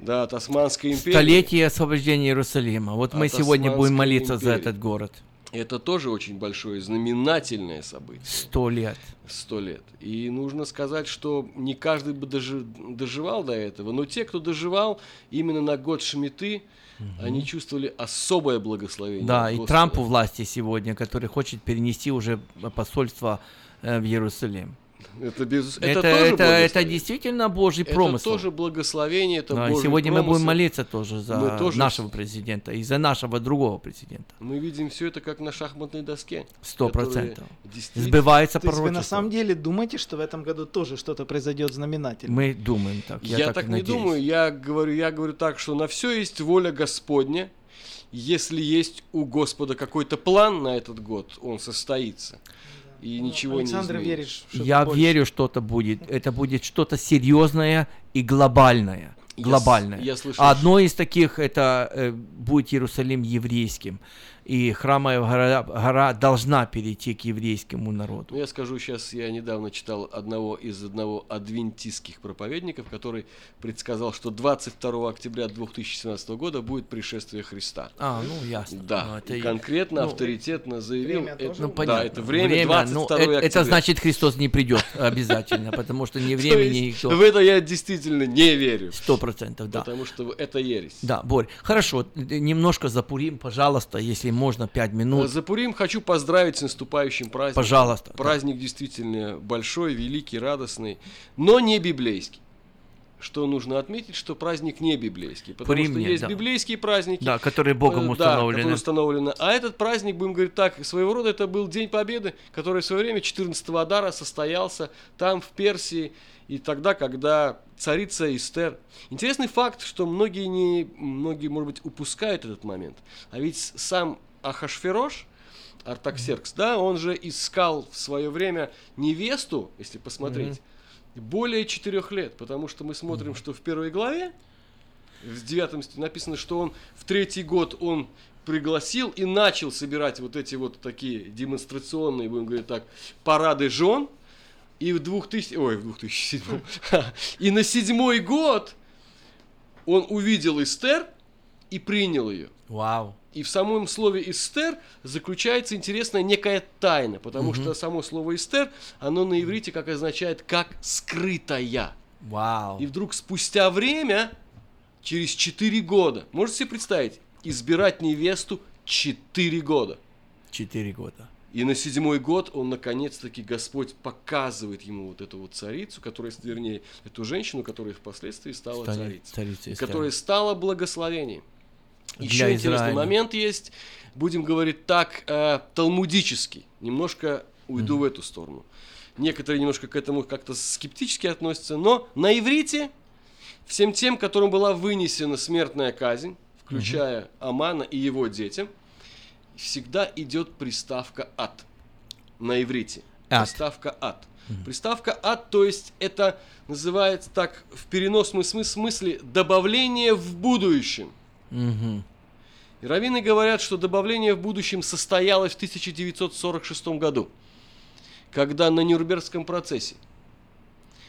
да, от Османской империи. Столетие освобождения Иерусалима. Вот мы сегодня будем молиться за империи. этот город. Это тоже очень большое знаменательное событие. Сто лет. Сто лет. И нужно сказать, что не каждый бы дожи- доживал до этого, но те, кто доживал именно на год Шмиты, они чувствовали особое благословение. Да, и. Трамп у власти сегодня, который хочет перенести уже посольство э, в Иерусалим. Это, без... Это, это, это, тоже это, благословение. действительно Божий Это промысел. тоже благословение, это Божий сегодня мы будем промысел. молиться тоже за Мы тоже нашего президента и за нашего другого президента. Мы видим все это как на шахматной доске. Сто процентов. действительно- Сбывается То есть вы на самом деле думаете, что в этом году тоже что-то произойдет знаменательное? Мы думаем так. Я, Я, так, так, не надеюсь. думаю, я говорю, я говорю так, что на все есть воля Господня. Если есть у Господа какой-то план на этот год, он состоится. И ничего Александр не изменишь. что Я больше. верю, что-то будет. Это будет что-то серьезное и глобальное. Я Глобальное. я слышал, А Одно из таких это э, будет Иерусалим еврейским. И храмовая гора, гора должна перейти к еврейскому народу. Ну, я скажу сейчас, я недавно читал одного из одного адвентистских проповедников, который предсказал, что 22 октября 2017 года будет пришествие Христа. А, ну ясно. Да, Ну, это и конкретно, ну, авторитетно заявил. время это, тоже? Ну, да, понятно. это время, 22 ну, октября. это значит, Христос не придет обязательно, потому что ни времени, есть никто. В это я действительно не верю. Сто процентов, да. Потому что это ересь. Да, Борь, хорошо, немножко запурим, пожалуйста, если можно, пять минут. За Пурим хочу поздравить с наступающим праздником. Пожалуйста, да. Праздник действительно большой, великий, радостный, но не библейский. Что нужно отметить, что праздник не библейский. Потому Пурим что нет, есть да. библейские праздники. Да, которые Богом э, да, установлены. которые установлены. А этот праздник, будем говорить так, своего рода это был День Победы, который в свое время 14 Адара состоялся там, в Персии, и тогда, когда царица Эстер. Интересный факт, что многие, не, многие, может быть, упускают этот момент. А ведь сам Ахашферош, Артаксеркс, да, он же искал в свое время невесту, если посмотреть, более четырех лет, потому что мы смотрим, что в первой главе, в девятом стихе написано, что он в третий год он пригласил и начал собирать вот эти вот такие демонстрационные, будем говорить так, парады жен, и в 2000, ой, в 2007, и на седьмой год он увидел Эстер и принял ее. Вау. И в самом слове «эстер» заключается интересная некая тайна, потому Мгм. что само слово «эстер», оно на иврите как означает «как скрытая». Вау. И вдруг спустя время, через 4 года, можете себе представить, избирать невесту 4 года. Четыре года. И на седьмой год он, наконец-таки, Господь показывает ему вот эту вот царицу, которая, вернее, эту женщину, которая впоследствии стала Стали царицей. царицей которая стала благословением. Для Еще интересный Израиля. момент есть, будем говорить так, э, талмудический. Немножко уйду в эту сторону. Некоторые немножко к этому как-то скептически относятся, но на иврите всем тем, которым была вынесена смертная казнь, включая Амана и его детям, всегда идет приставка «ад» на иврите. Ад. Приставка «ад». Приставка «ад», то есть это называется так в переносном смыс- смысле добавление в будущем. Мгм. И раввины говорят, что добавление в будущем состоялось в 1946 году, когда на Нюрнбергском процессе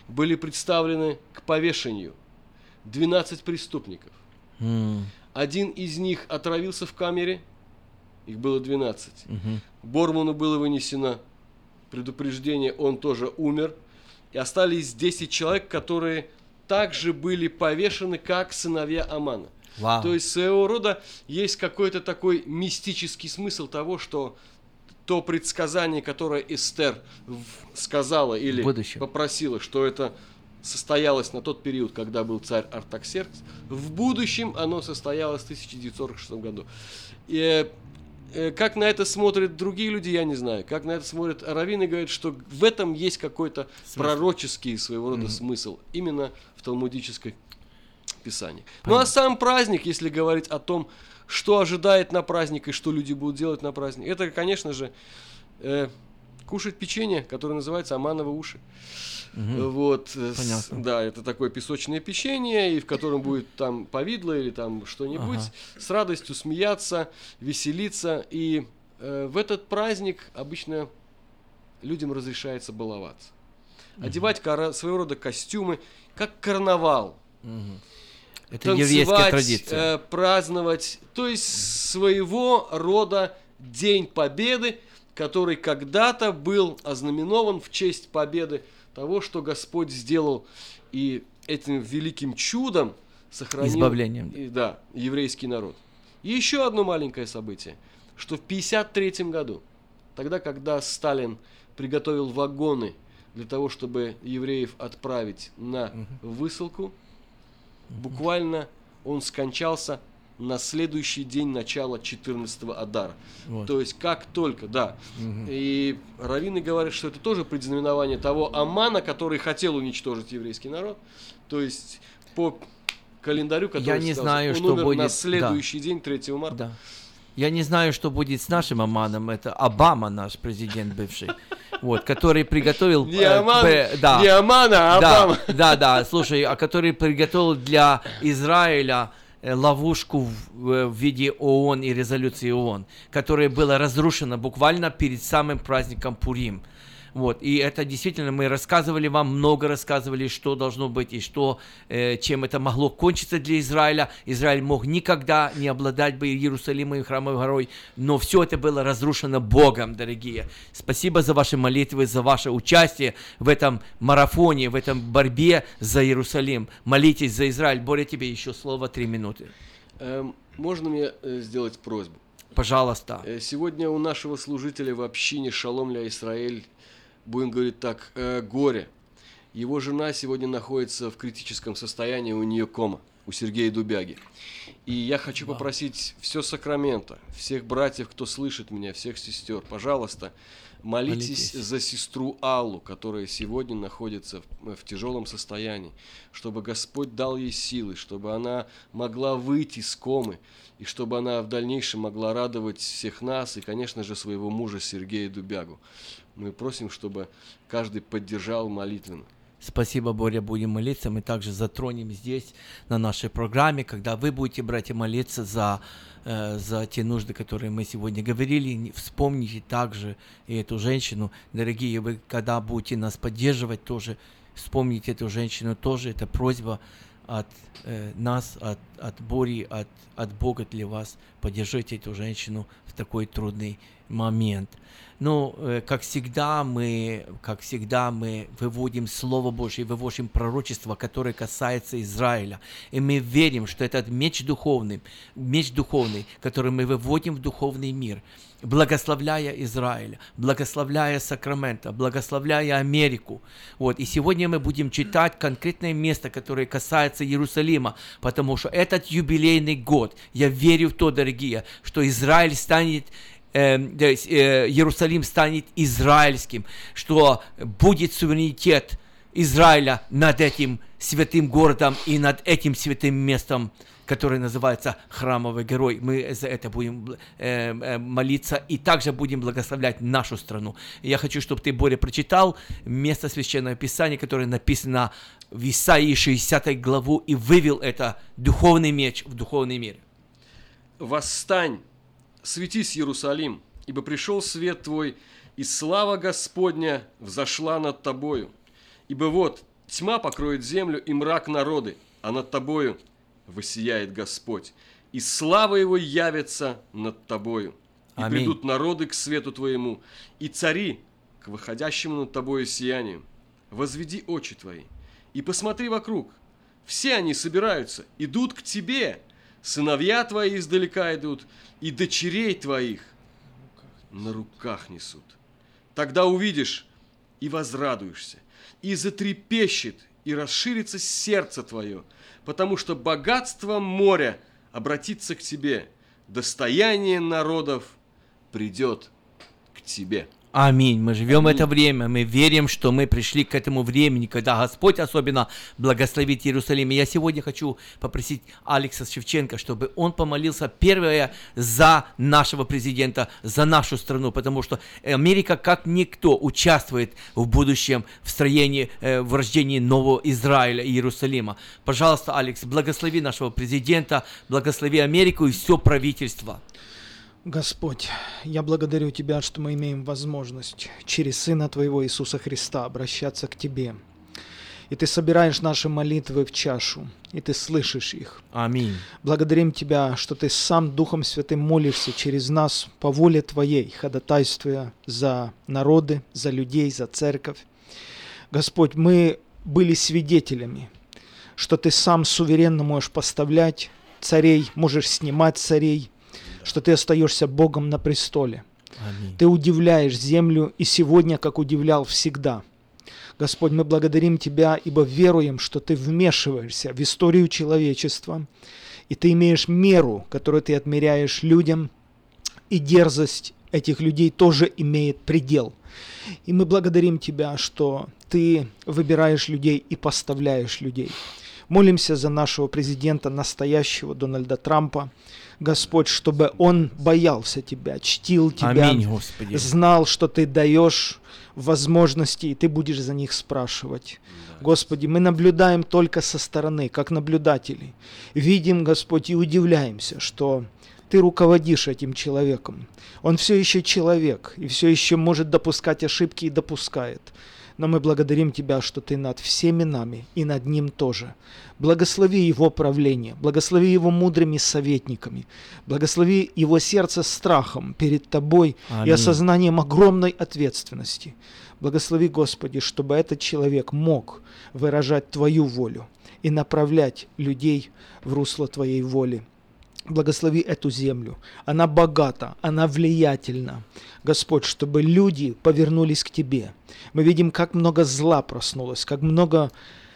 были представлены к повешению 12 преступников. М. Один из них отравился в камере, их было 12. Мгм. Борману было вынесено предупреждение, он тоже умер. И остались 10 человек, которые также были повешены, как сыновья Амана. Вау. То есть своего рода есть какой-то такой мистический смысл того, что то предсказание, которое Эстер сказала или будущем. попросила, что это состоялось на тот период, когда был царь Артаксеркс. В будущем оно состоялось в 1946 году. И, э, как на это смотрят другие люди, я не знаю. Как на это смотрят раввины, говорят, что в этом есть какой-то пророческий своего рода Мгм. смысл. Именно в талмудической писании. Ну а сам праздник, если говорить о том, что ожидает на праздник и что люди будут делать на праздник, это, конечно же, э, кушать печенье, которое называется амановые уши. Мгм. Вот, э, с- Понятно. да, это такое песочное печенье, и в котором будет там повидло или там что-нибудь, Ага. с радостью смеяться, веселиться. И э, в этот праздник обычно людям разрешается баловаться. Одевать кара- своего рода костюмы, как карнавал. Мгм. Это еврейская Танцевать, традиция. э, праздновать, то есть своего рода День Победы, который когда-то был ознаменован в честь победы того, что Господь сделал и этим великим чудом сохранил Избавлением. и, да, еврейский народ. И еще одно маленькое событие, что в 1953 году, тогда, когда Сталин приготовил вагоны для того, чтобы евреев отправить на высылку, буквально он скончался на следующий день начала 14 Адара. Вот. То есть как только, да. Мгм. И раввины говорят, что это тоже предзнаменование того Амана, который хотел уничтожить еврейский народ. То есть по календарю, который Я не сказал, знаю, он что умер будет. на да. следующий день, 3 марта. Да. Я не знаю, что будет с нашим Аманом. Это Обама, наш президент бывший. Вот, который приготовил... Не э, Аман, б- да. не Амана, а да, Обама. Да, да, слушай, а который приготовил для Израиля э, ловушку в, э, в виде ООН и резолюции ООН, которая была разрушена буквально перед самым праздником Пурим. Вот, и это действительно мы рассказывали вам, много рассказывали, что должно быть и что, э, чем это могло кончиться для Израиля. Израиль мог никогда не обладать бы Иерусалимом и Храмовой горой, но все это было разрушено Богом, дорогие. Спасибо за ваши молитвы, за ваше участие в этом марафоне, в этом борьбе за Иерусалим. Молитесь за Израиль. Боря, тебе еще слово три минуты. Эм, можно мне э, сделать просьбу? Пожалуйста. Э, Сегодня у нашего служителя в общине Шалом ля Израиль, будем говорить так, э, горе. Его жена сегодня находится в критическом состоянии, у нее кома, у Сергея Дубяги. И я хочу попросить все Сакраменто, всех братьев, кто слышит меня, всех сестер, пожалуйста, молитесь, Молитесь. за сестру Аллу, которая сегодня находится в, в тяжелом состоянии, чтобы Господь дал ей силы, чтобы она могла выйти с комы, и чтобы она в дальнейшем могла радовать всех нас и, конечно же, своего мужа Сергея Дубягу. Мы просим, чтобы каждый поддержал молитвенно. Спасибо, Боря, будем молиться. Мы также затронем здесь, на нашей программе, когда вы будете, братья, молиться за, э, за те нужды, которые мы сегодня говорили. Вспомните также и эту женщину. Дорогие, вы когда будете нас поддерживать, тоже вспомните эту женщину тоже. Это просьба от э, нас, от, от Бори, от, от Бога для вас. Поддержите эту женщину в такой трудный момент. Ну, э, как всегда, мы, как всегда, мы выводим Слово Божье, выводим пророчество, которое касается Израиля. И мы верим, что этот меч духовный, меч духовный, который мы выводим в духовный мир, благословляя Израиля, благословляя Сакраменто, благословляя Америку. Вот. И сегодня мы будем читать конкретное место, которое касается Иерусалима, потому что этот юбилейный год, я верю в то, дорогие, что Израиль станет э, есть, э, Иерусалим станет израильским, что будет суверенитет Израиля над этим святым городом и над этим святым местом, которое называется Храмовый Герой. Мы за это будем э, э, молиться и также будем благословлять нашу страну. Я хочу, чтобы ты, Боря, прочитал место Священного Писания, которое написано в Исаии 60 главу и вывел это духовный меч в духовный мир. «Восстань, светись, Иерусалим, ибо пришел свет твой, и слава Господня взошла над тобою. Ибо вот тьма покроет землю и мрак народы, а над тобою воссияет Господь, и слава Его явится над тобою. И Аминь. придут народы к свету твоему, и цари к выходящему над тобою сиянию. Возведи очи твои, и посмотри вокруг. Все они собираются, идут к тебе. Сыновья твои издалека идут, и дочерей твоих на руках несут. Тогда увидишь и возрадуешься, и затрепещет и расширится сердце твое, потому что богатство моря обратится к тебе, достояние народов придет к тебе. Аминь. Мы живем Аминь. это время. Мы верим, что мы пришли к этому времени, когда Господь особенно благословит Иерусалим. И я сегодня хочу попросить Алекса Шевченко, чтобы он помолился первое за нашего президента, за нашу страну, потому что Америка как никто участвует в будущем в строении, э, в рождении нового Израиля и Иерусалима. Пожалуйста, Алекс, благослови нашего президента, благослови Америку и все правительство. Господь, я благодарю Тебя, что мы имеем возможность через Сына Твоего Иисуса Христа обращаться к Тебе. И Ты собираешь наши молитвы в чашу, и Ты слышишь их. Аминь. Благодарим Тебя, что Ты сам Духом Святым молишься через нас по воле Твоей, ходатайствуя за народы, за людей, за церковь. Господь, мы были свидетелями, что Ты сам суверенно можешь поставлять царей, можешь снимать царей, что ты остаешься Богом на престоле. Аминь. Ты удивляешь землю и сегодня, как удивлял всегда. Господь, мы благодарим Тебя, ибо веруем, что Ты вмешиваешься в историю человечества, и Ты имеешь меру, которую Ты отмеряешь людям, и дерзость этих людей тоже имеет предел. И мы благодарим Тебя, что Ты выбираешь людей и поставляешь людей. Молимся за нашего президента настоящего Дональда Трампа, Господь, чтобы он боялся Тебя, чтил Тебя, Аминь, Господи. знал, что Ты даешь возможности, и Ты будешь за них спрашивать. Да, Господи, мы наблюдаем только со стороны, как наблюдатели. Видим, Господь, и удивляемся, что Ты руководишь этим человеком. Он все еще человек, и все еще может допускать ошибки и допускает. Но мы благодарим Тебя, что Ты над всеми нами и над Ним тоже. Благослови Его правление, благослови Его мудрыми советниками, благослови Его сердце страхом перед Тобой Аминь. и осознанием огромной ответственности. Благослови, Господи, чтобы этот человек мог выражать Твою волю и направлять людей в русло Твоей воли. Благослови эту землю. Она богата, она влиятельна. Господь, чтобы люди повернулись к Тебе. Мы видим, как много зла проснулось, как много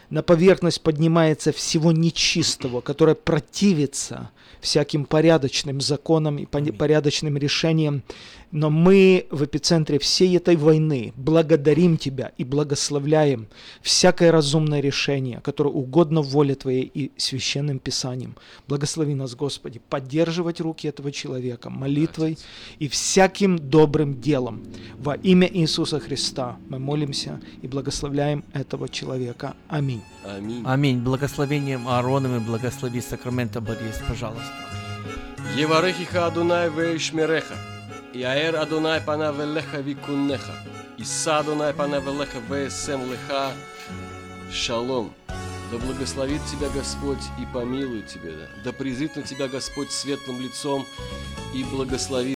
на поверхность поднимается всего нечистого, которое противится всяким порядочным законам и порядочным решениям. Но мы в эпицентре всей этой войны благодарим Тебя и благословляем всякое разумное решение, которое угодно воле Твоей и священным Писанием. Благослови нас, Господи, поддерживать руки этого человека молитвой и всяким добрым делом. Во имя Иисуса Христа мы молимся и благословляем этого человека. Аминь. Аминь. Аминь. Благословением Аароном и благослови Сакрамента Борис, пожалуйста. Еварехиха Адунай Вейшмереха. Яэр Адунай пана велеха викунеха. Иса Адунай пана велеха весем леха. Шалом. Да благословит тебя Господь и помилует тебя. Да, да призыт на тебя Господь светлым лицом и благословит